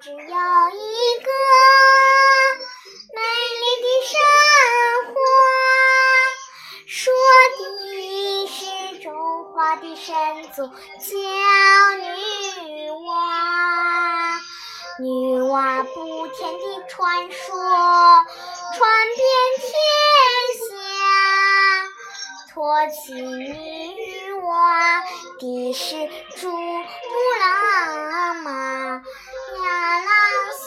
只有一个美丽的神话，说的是中华的神族。叫女娲，女娲补天的传说传遍天下，托起女我的是珠穆朗玛。呀啦嗦，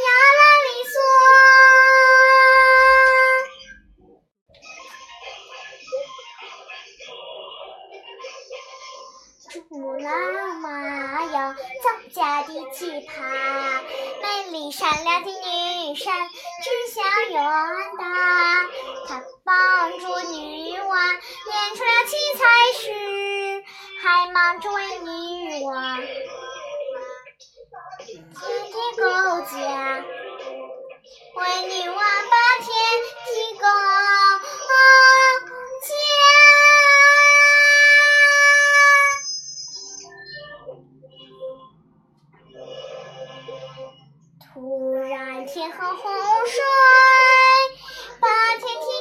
呀啦哩嗦。珠穆朗玛有藏家的奇葩，美丽善良的女神只想远大，女娲。天地构架，为女娲把天地构架。突然天河洪水，把天地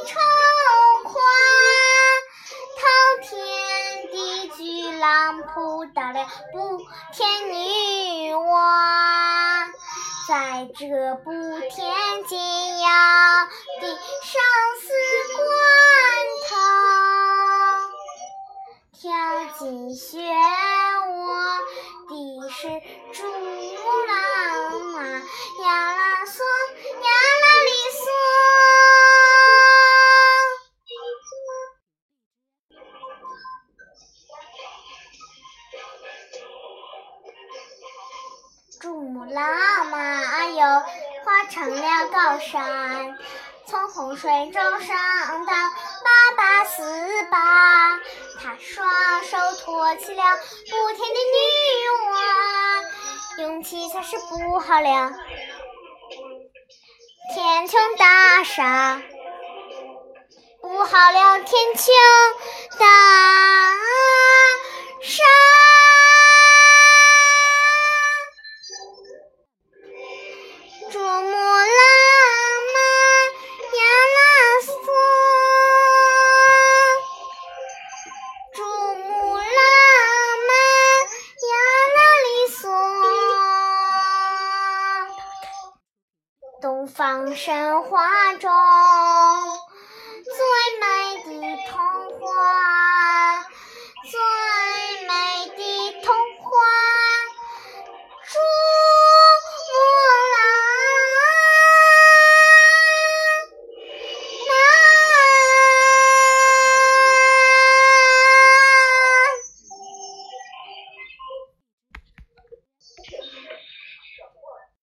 浪扑倒了不天女娲，在这不天紧要的生死关头，跳进漩涡的是嗦。珠穆朗玛又化成了高山，从洪水中上到八八四八，他双手托起了补天的女娲，勇气才是不好了天穹大厦，不好了天穹大让神话中最美的童话最